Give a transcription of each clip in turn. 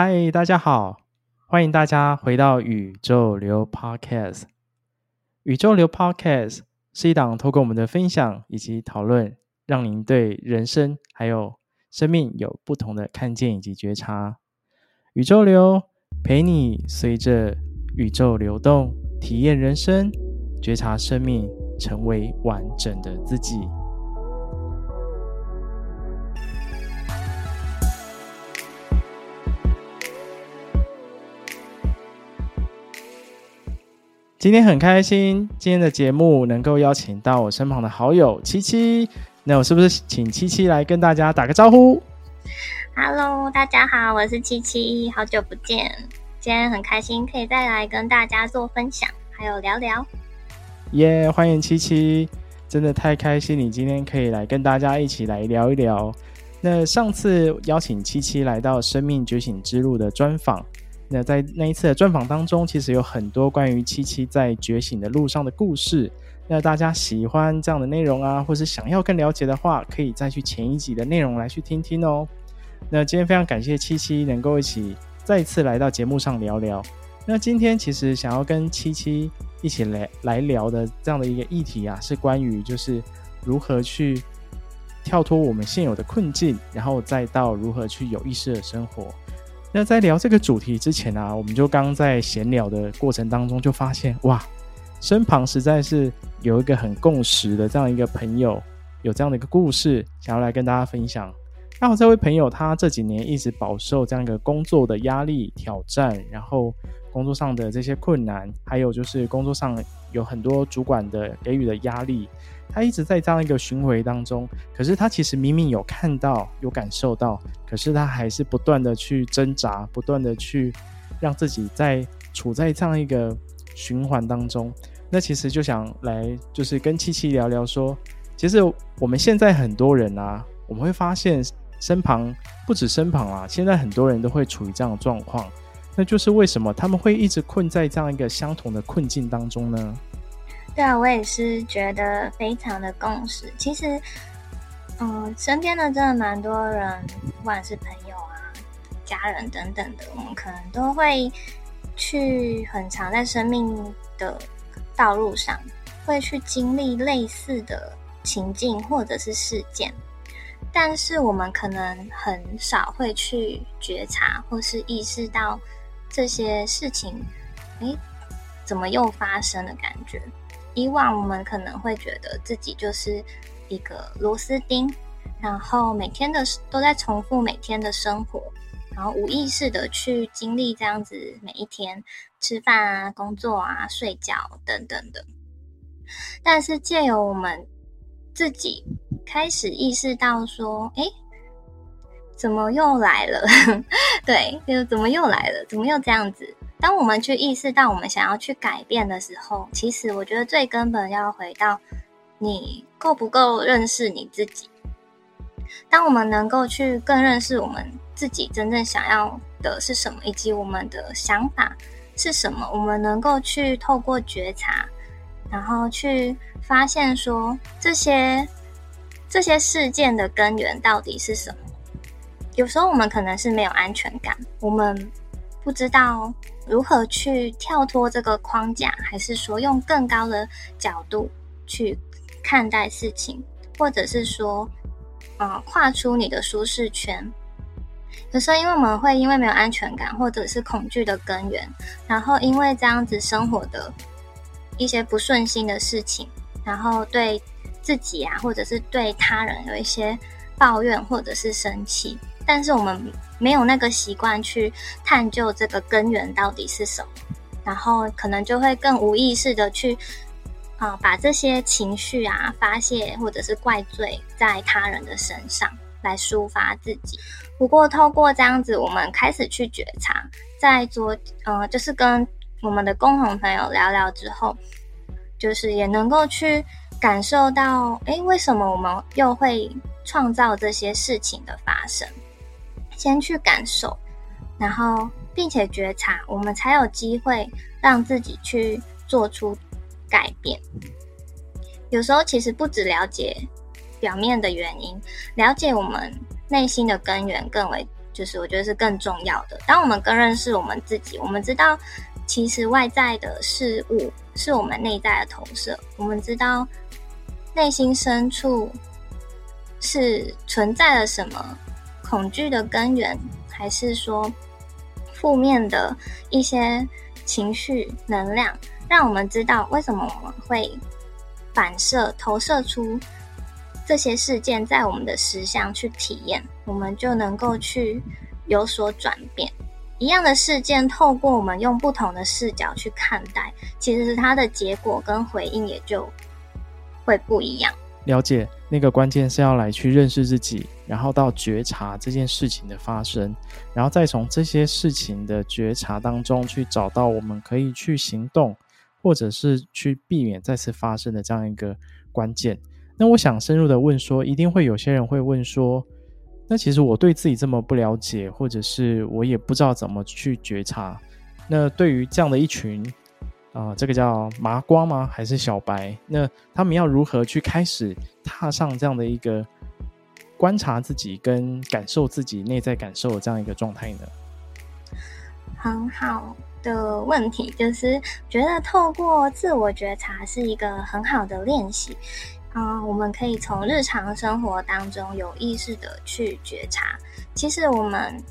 嗨，大家好，欢迎大家回到宇宙流 Podcast。宇宙流 Podcast 是一档透过我们的分享以及讨论，让您对人生还有生命有不同的看见以及觉察。宇宙流陪你随着宇宙流动，体验人生，觉察生命，成为完整的自己。今天很开心，今天的节目能够邀请到我身旁的好友七七。那我是不是请七七来跟大家打个招呼？Hello，大家好，我是七七，好久不见。今天很开心可以再来跟大家做分享，还有聊聊。耶，yeah, 欢迎七七，真的太开心，你今天可以来跟大家一起来聊一聊。那上次邀请七七来到生命觉醒之路的专访。那在那一次的专访当中，其实有很多关于七七在觉醒的路上的故事。那大家喜欢这样的内容啊，或是想要更了解的话，可以再去前一集的内容来去听听哦。那今天非常感谢七七能够一起再次来到节目上聊聊。那今天其实想要跟七七一起来来聊的这样的一个议题啊，是关于就是如何去跳脱我们现有的困境，然后再到如何去有意识的生活。那在聊这个主题之前啊，我们就刚在闲聊的过程当中就发现，哇，身旁实在是有一个很共识的这样一个朋友，有这样的一个故事，想要来跟大家分享。那我这位朋友，他这几年一直饱受这样一个工作的压力挑战，然后工作上的这些困难，还有就是工作上有很多主管的给予的压力。他一直在这样一个巡回当中，可是他其实明明有看到、有感受到，可是他还是不断的去挣扎，不断的去让自己在处在这样一个循环当中。那其实就想来，就是跟七七聊聊说，其实我们现在很多人啊，我们会发现身旁不止身旁啊，现在很多人都会处于这样的状况，那就是为什么他们会一直困在这样一个相同的困境当中呢？对啊，我也是觉得非常的共识。其实，嗯、身边的真的蛮多人，不管是朋友啊、家人等等的，我们可能都会去很常在生命的道路上，会去经历类似的情境或者是事件，但是我们可能很少会去觉察或是意识到这些事情，诶，怎么又发生的感觉。以往我们可能会觉得自己就是一个螺丝钉，然后每天的都在重复每天的生活，然后无意识的去经历这样子每一天吃饭啊、工作啊、睡觉等等的。但是借由我们自己开始意识到说，哎，怎么又来了？对，就怎么又来了？怎么又这样子？当我们去意识到我们想要去改变的时候，其实我觉得最根本要回到你够不够认识你自己。当我们能够去更认识我们自己真正想要的是什么，以及我们的想法是什么，我们能够去透过觉察，然后去发现说这些这些事件的根源到底是什么。有时候我们可能是没有安全感，我们不知道。如何去跳脱这个框架，还是说用更高的角度去看待事情，或者是说，呃，跨出你的舒适圈？有时候，因为我们会因为没有安全感，或者是恐惧的根源，然后因为这样子生活的一些不顺心的事情，然后对自己啊，或者是对他人有一些抱怨，或者是生气。但是我们没有那个习惯去探究这个根源到底是什么，然后可能就会更无意识的去啊、把这些情绪啊发泄或者是怪罪在他人的身上来抒发自己。不过透过这样子，我们开始去觉察，在昨呃就是跟我们的共同朋友聊聊之后，就是也能够去感受到，诶，为什么我们又会创造这些事情的发生？先去感受，然后并且觉察，我们才有机会让自己去做出改变。有时候其实不只了解表面的原因，了解我们内心的根源更为就是我觉得是更重要的。当我们更认识我们自己，我们知道其实外在的事物是我们内在的投射，我们知道内心深处是存在了什么恐惧的根源，还是说负面的一些情绪能量，让我们知道为什么我们会反射投射出。这些事件在我们的实相去体验，我们就能够去有所转变。一样的事件，透过我们用不同的视角去看待，其实它的结果跟回应也就会不一样。了解，那个关键是要来去认识自己，然后到觉察这件事情的发生，然后再从这些事情的觉察当中去找到我们可以去行动，或者是去避免再次发生的这样一个关键。那我想深入的问说，一定会有些人会问说，那其实我对自己这么不了解，或者是我也不知道怎么去觉察。那对于这样的一群啊、这个叫麻瓜吗？还是小白？那他们要如何去开始踏上这样的一个观察自己跟感受自己内在感受的这样一个状态呢？很好的问题，就是觉得透过自我觉察是一个很好的练习。啊、嗯，我们可以从日常生活当中有意识的去觉察。其实我们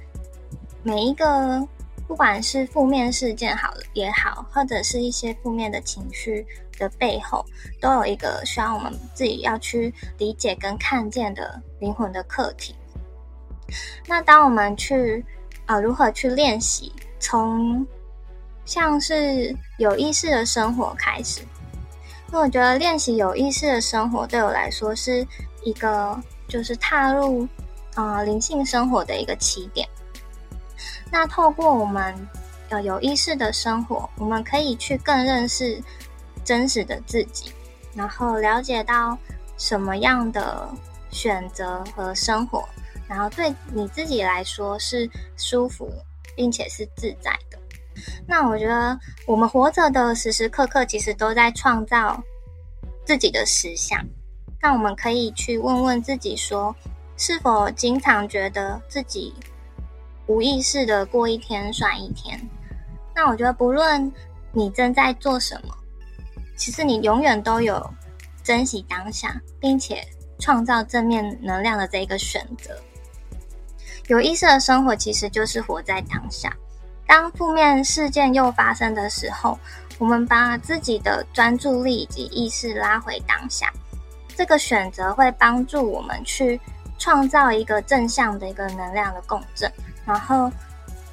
每一个，不管是负面事件好也好，或者是一些负面的情绪的背后，都有一个需要我们自己要去理解跟看见的灵魂的课题。那当我们去啊、如何去练习，从像是有意识的生活开始。那我觉得练习有意识的生活对我来说是一个，就是踏入呃灵性生活的一个起点。那透过我们呃有意识的生活，我们可以去更认识真实的自己，然后了解到什么样的选择和生活，然后对你自己来说是舒服并且是自在的。那我觉得，我们活着的时时刻刻，其实都在创造自己的实相。那我们可以去问问自己说，是否经常觉得自己无意识的过一天算一天？那我觉得，不论你正在做什么，其实你永远都有珍惜当下，并且创造正面能量的这一个选择。有意识的生活，其实就是活在当下。当负面事件又发生的时候，我们把自己的专注力以及意识拉回当下，这个选择会帮助我们去创造一个正向的一个能量的共振，然后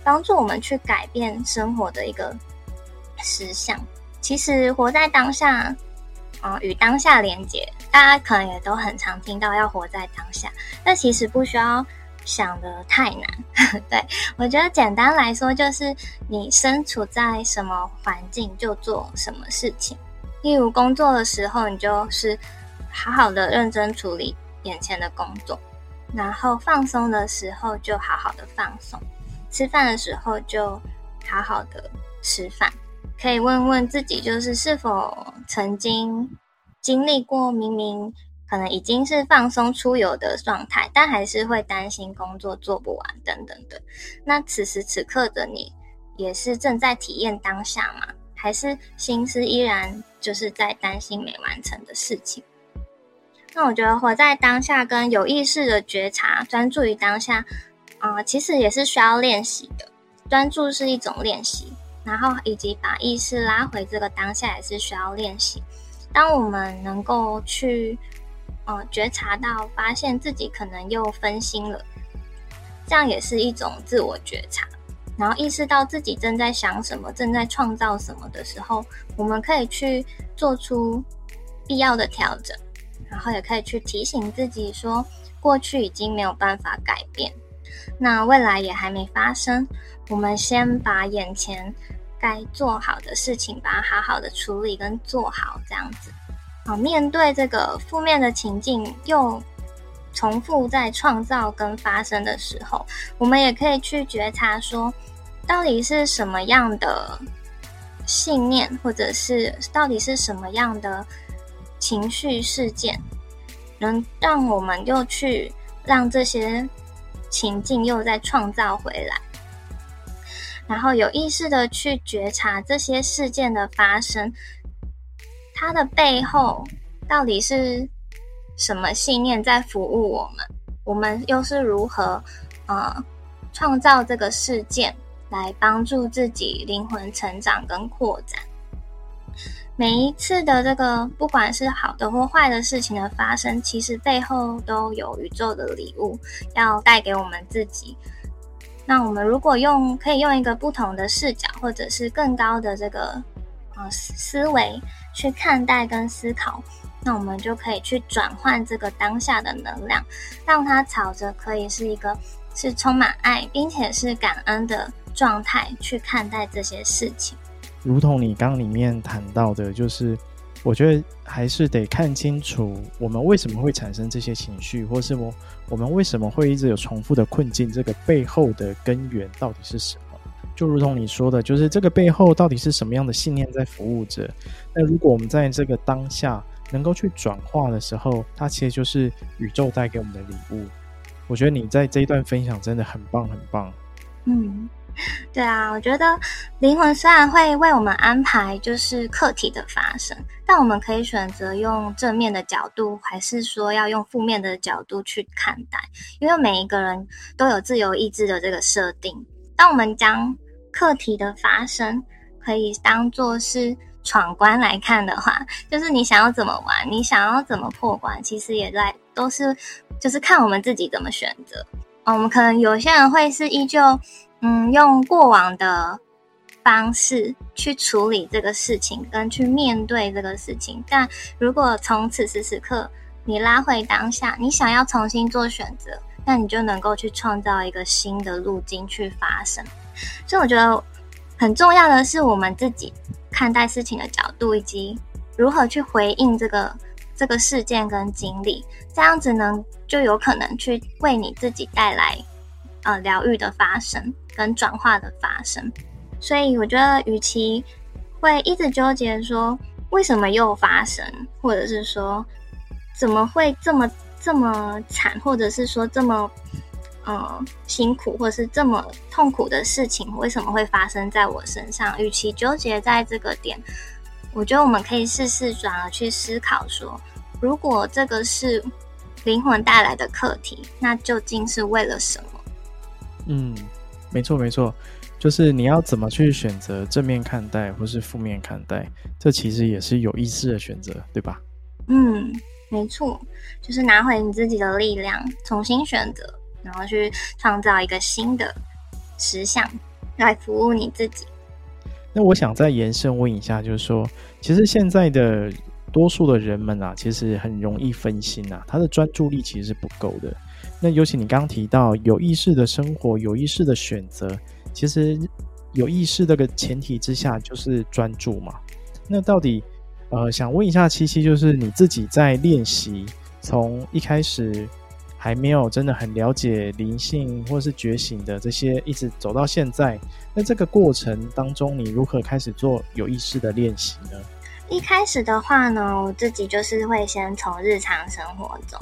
帮助我们去改变生活的一个实相。其实活在当下，嗯，与当下连接，大家可能也都很常听到要活在当下，但其实不需要。想得太难，对，我觉得简单来说就是你身处在什么环境就做什么事情。例如工作的时候，你就是好好的认真处理眼前的工作；然后放松的时候就好好的放松；吃饭的时候就好好的吃饭。可以问问自己，就是是否曾经经历过明明。可能已经是放松出游的状态，但还是会担心工作做不完等等的。那此时此刻的你，也是正在体验当下吗？还是心思依然就是在担心没完成的事情？那我觉得活在当下跟有意识的觉察，专注于当下，啊、其实也是需要练习的。专注是一种练习，然后以及把意识拉回这个当下也是需要练习。当我们能够去。呃，觉察到，发现自己可能又分心了，这样也是一种自我觉察。然后意识到自己正在想什么，正在创造什么的时候，我们可以去做出必要的调整，然后也可以去提醒自己说，过去已经没有办法改变，那未来也还没发生，我们先把眼前该做好的事情，把它好好的处理跟做好，这样子。好，面对这个负面的情境又重复在创造跟发生的时候，我们也可以去觉察说，到底是什么样的信念，或者是到底是什么样的情绪事件，能让我们又去让这些情境又再创造回来，然后有意识的去觉察这些事件的发生，它的背后到底是什么信念在服务我们？我们又是如何呃创造这个事件来帮助自己灵魂成长跟扩展？每一次的这个，不管是好的或坏的事情的发生，其实背后都有宇宙的礼物要带给我们自己。那我们如果用可以用一个不同的视角，或者是更高的这个呃思维去看待跟思考，那我们就可以去转换这个当下的能量，让它朝着可以是一个是充满爱，并且是感恩的状态去看待这些事情。如同你刚里面谈到的，就是我觉得还是得看清楚我们为什么会产生这些情绪，或是我我们为什么会一直有重复的困境，这个背后的根源到底是什么？就如同你说的，就是这个背后到底是什么样的信念在服务着？那如果我们在这个当下能够去转化的时候，它其实就是宇宙带给我们的礼物。我觉得你在这一段分享真的很棒，很棒。嗯。对啊，我觉得灵魂虽然会为我们安排就是课题的发生，但我们可以选择用正面的角度，还是说要用负面的角度去看待。因为每一个人都有自由意志的这个设定。当我们将课题的发生可以当做是闯关来看的话，就是你想要怎么玩，你想要怎么破关，其实也在都是就是看我们自己怎么选择。哦，我们可能有些人会是依旧。嗯，用过往的方式去处理这个事情，跟去面对这个事情。但如果从此时此刻你拉回当下，你想要重新做选择，那你就能够去创造一个新的路径去发生。所以我觉得很重要的是我们自己看待事情的角度，以及如何去回应这个这个事件跟经历，这样子呢，就有可能去为你自己带来呃疗愈的发生。跟转化的发生，所以我觉得，与其会一直纠结说为什么又发生，或者是说怎么会这么这么惨，或者是说这么呃辛苦，或者是这么痛苦的事情，为什么会发生在我身上？与其纠结在这个点，我觉得我们可以试试转而去思考说，如果这个是灵魂带来的课题，那究竟是为了什么？嗯。没错，没错，就是你要怎么去选择正面看待，或是负面看待，这其实也是有意识的选择，对吧？嗯，没错，就是拿回你自己的力量，重新选择，然后去创造一个新的实相来服务你自己。那我想再延伸问一下，就是说，其实现在的多数的人们啊，其实很容易分心啊，他的专注力其实是不够的。那尤其你刚刚提到有意识的生活，有意识的选择，其实有意识这个前提之下就是专注嘛。那到底呃，想问一下七七，就是你自己在练习，从一开始还没有真的很了解灵性或是觉醒的这些，一直走到现在，那这个过程当中，你如何开始做有意识的练习呢？一开始的话呢，我自己就是会先从日常生活中。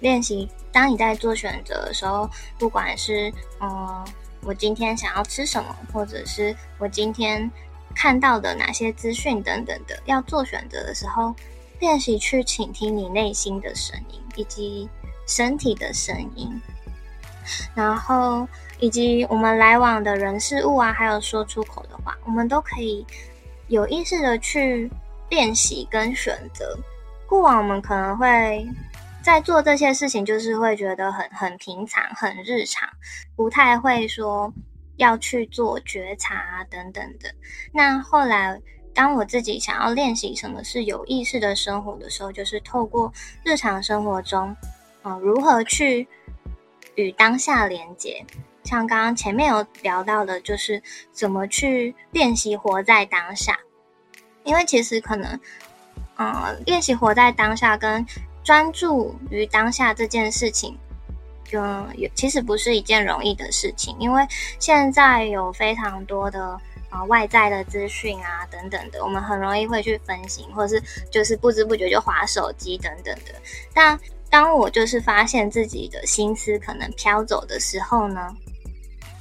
练习，当你在做选择的时候，不管是嗯，我今天想要吃什么，或者是我今天看到的哪些资讯等等的，要做选择的时候，练习去倾听你内心的声音，以及身体的声音，然后以及我们来往的人事物啊，还有说出口的话，我们都可以有意识的去练习跟选择。过往我们可能会。在做这些事情，就是会觉得很很平常、很日常，不太会说要去做觉察啊等等的。那后来，当我自己想要练习什么是有意识的生活的时候，就是透过日常生活中，呃，如何去与当下连接。像刚刚前面有聊到的，就是怎么去练习活在当下。因为其实可能，呃，练习活在当下跟专注于当下这件事情，就有其实不是一件容易的事情，因为现在有非常多的啊、外在的资讯啊等等的，我们很容易会去分心，或是就是不知不觉就划手机等等的。但当我就是发现自己的心思可能飘走的时候呢，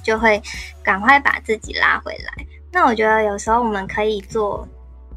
就会赶快把自己拉回来。那我觉得有时候我们可以做，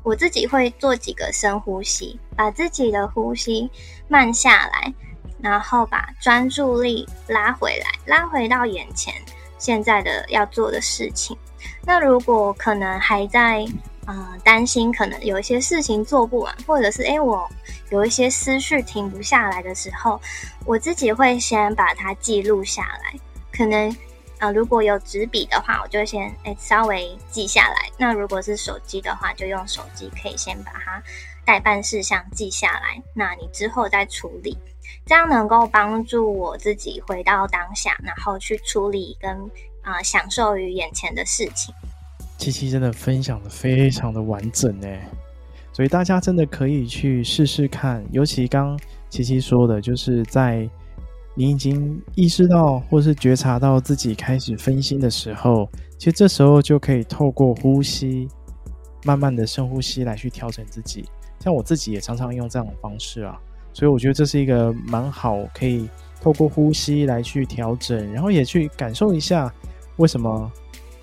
我自己会做几个深呼吸，把自己的呼吸慢下来，然后把专注力拉回来，拉回到眼前现在的要做的事情。那如果可能还在。呃，担心可能有一些事情做不完，或者是诶，我有一些思绪停不下来的时候，我自己会先把它记录下来。可能呃，如果有纸笔的话，我就先诶稍微记下来。那如果是手机的话，就用手机可以先把它待办事项记下来。那你之后再处理，这样能够帮助我自己回到当下，然后去处理跟啊、享受于眼前的事情。七七真的分享的非常的完整呢，所以大家真的可以去试试看。尤其刚七七说的，就是在你已经意识到或是觉察到自己开始分心的时候，其实这时候就可以透过呼吸，慢慢的深呼吸来去调整自己。像我自己也常常用这样的方式啊，所以我觉得这是一个蛮好，可以透过呼吸来去调整，然后也去感受一下为什么。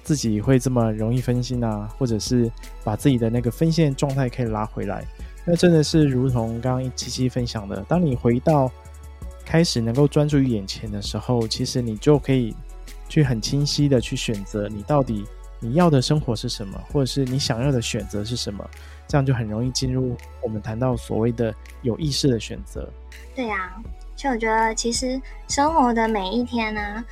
自己会这么容易分心啊，或者是把自己的那个分心状态可以拉回来，那真的是如同刚刚七七分享的，当你回到开始能够专注于眼前的时候，其实你就可以去很清晰的去选择你到底你要的生活是什么，或者是你想要的选择是什么，这样就很容易进入我们谈到所谓的有意识的选择。对呀、啊，就我觉得其实生活的每一天呢、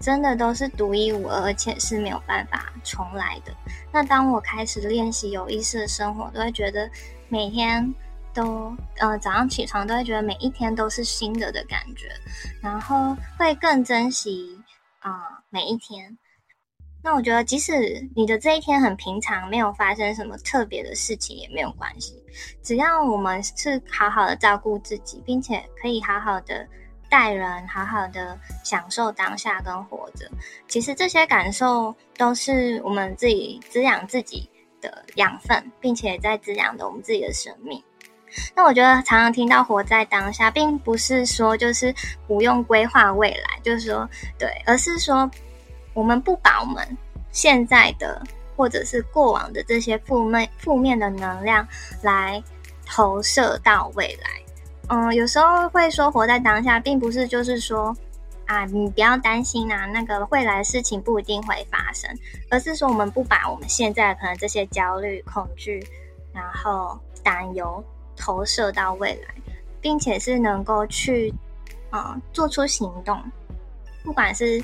真的都是独一无二，而且是没有办法重来的。那当我开始练习有意识的生活，都会觉得每天都呃早上起床都会觉得每一天都是新的的感觉，然后会更珍惜啊、每一天。那我觉得，即使你的这一天很平常，没有发生什么特别的事情也没有关系，只要我们是好好的照顾自己，并且可以好好的。待人，好好的享受当下跟活着，其实这些感受都是我们自己滋养自己的养分，并且在滋养着我们自己的生命。那我觉得常常听到活在当下，并不是说就是不用规划未来，就是说对，而是说我们不把我们现在的或者是过往的这些负面负面的能量来投射到未来。嗯，有时候会说活在当下，并不是就是说啊，你不要担心啊，那个未来的事情不一定会发生，而是说我们不把我们现在可能这些焦虑、恐惧，然后担忧投射到未来，并且是能够去啊、做出行动，不管是。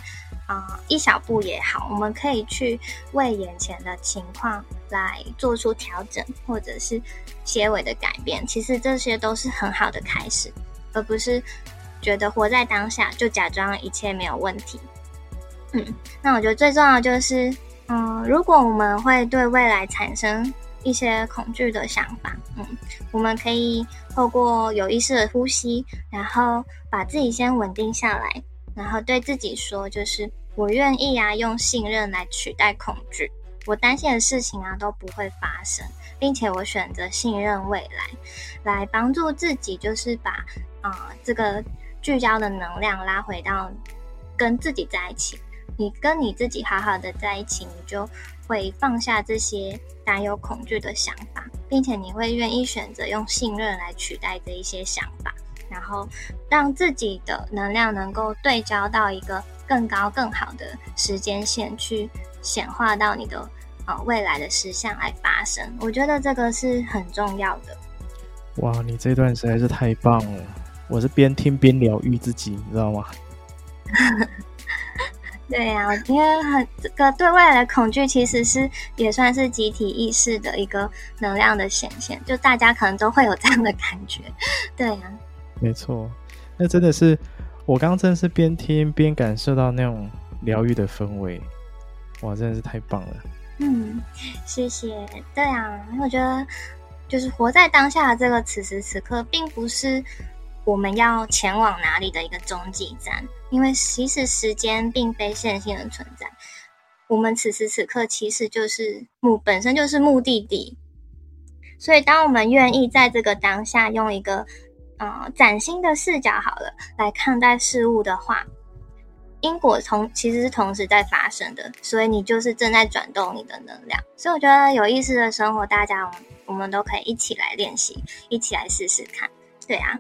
啊、一小步也好，我们可以去为眼前的情况来做出调整，或者是些微的改变。其实这些都是很好的开始，而不是觉得活在当下就假装一切没有问题。嗯，那我觉得最重要就是，嗯、如果我们会对未来产生一些恐惧的想法，嗯，我们可以透过有意识的呼吸，然后把自己先稳定下来，然后对自己说，就是。我愿意啊，用信任来取代恐惧。我担心的事情啊都不会发生，并且我选择信任未来，来帮助自己，就是把啊、这个聚焦的能量拉回到跟自己在一起。你跟你自己好好的在一起，你就会放下这些担忧、恐惧的想法，并且你会愿意选择用信任来取代这一些想法，然后让自己的能量能够对焦到一个。更高、更好的时间线去显化到你的呃未来的实相来发生，我觉得这个是很重要的。哇，你这段实在是太棒了！我是边听边疗愈自己，你知道吗？对呀、啊，因为很这个对未来的恐惧，其实是也算是集体意识的一个能量的显现，就大家可能都会有这样的感觉。对呀、啊，没错，那真的是。我刚刚真的是边听边感受到那种疗愈的氛围，哇，真的是太棒了。嗯，谢谢。对啊，我觉得就是活在当下的这个此时此刻，并不是我们要前往哪里的一个终极站，因为其实时间并非线性的存在。我们此时此刻其实就是目，本身就是目的地。所以，当我们愿意在这个当下用一个。呃崭新的视角好了来看待事物的话，因果同其实是同时在发生的，所以你就是正在转动你的能量。所以我觉得有意思的生活，大家，我们都可以一起来练习，一起来试试看。对啊，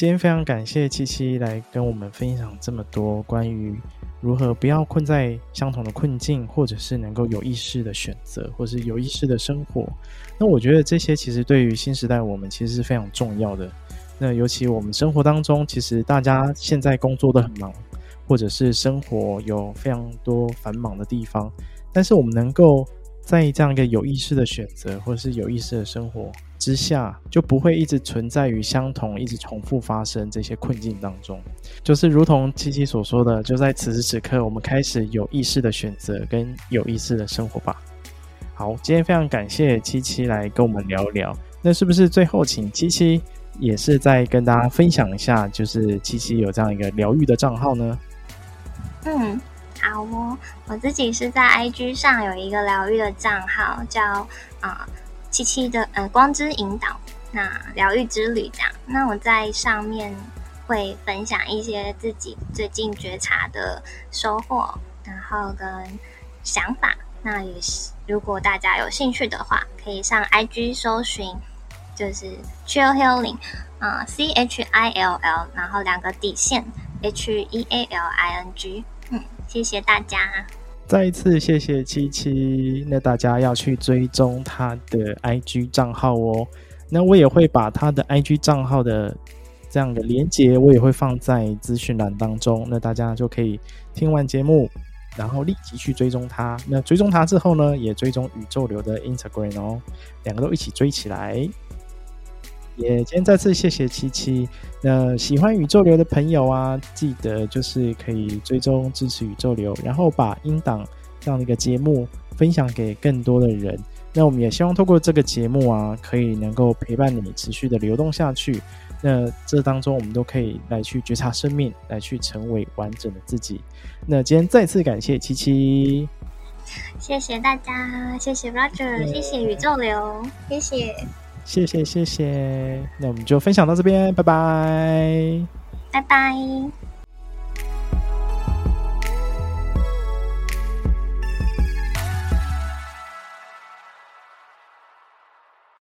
今天非常感谢七七来跟我们分享这么多关于。如何不要困在相同的困境，或者是能够有意识的选择，或是有意识的生活？那我觉得这些其实对于新时代我们其实是非常重要的。那尤其我们生活当中，其实大家现在工作都很忙，或者是生活有非常多繁忙的地方，但是我们能够在这样一个有意识的选择，或者是有意识的生活。之下就不会一直存在于相同、一直重复发生这些困境当中。就是如同七七所说的，就在此时此刻，我们开始有意识的选择跟有意识的生活吧。好，今天非常感谢七七来跟我们聊聊。那是不是最后请七七也是再跟大家分享一下，就是七七有这样一个疗愈的账号呢？嗯，好哦，我自己是在 IG 上有一个疗愈的账号，叫啊。七七的呃光之引导，那疗愈之旅这样，那我在上面会分享一些自己最近觉察的收获，然后跟想法。那也是如果大家有兴趣的话，可以上 IG 搜寻，就是 Chill Healing 啊、呃、C H I L L，然后两个底线 H E A L I N G。嗯，谢谢大家。再一次谢谢七七，那大家要去追踪他的 IG 账号哦。那我也会把他的 IG 账号的这样的连接，我也会放在资讯栏当中。那大家就可以听完节目，然后立即去追踪他。那追踪他之后呢，也追踪宇宙流的 Instagram 哦，两个都一起追起来。也今天再次谢谢七七。那喜欢宇宙流的朋友啊，记得就是可以追踪支持宇宙流，然后把音档这样的一个节目分享给更多的人。那我们也希望透过这个节目啊，可以能够陪伴你持续的流动下去。那这当中我们都可以来去觉察生命，来去成为完整的自己。那今天再次感谢七七，谢谢大家，谢谢 Roger，谢谢宇宙流，谢谢。谢谢谢谢，那我们就分享到这边，拜拜，拜拜。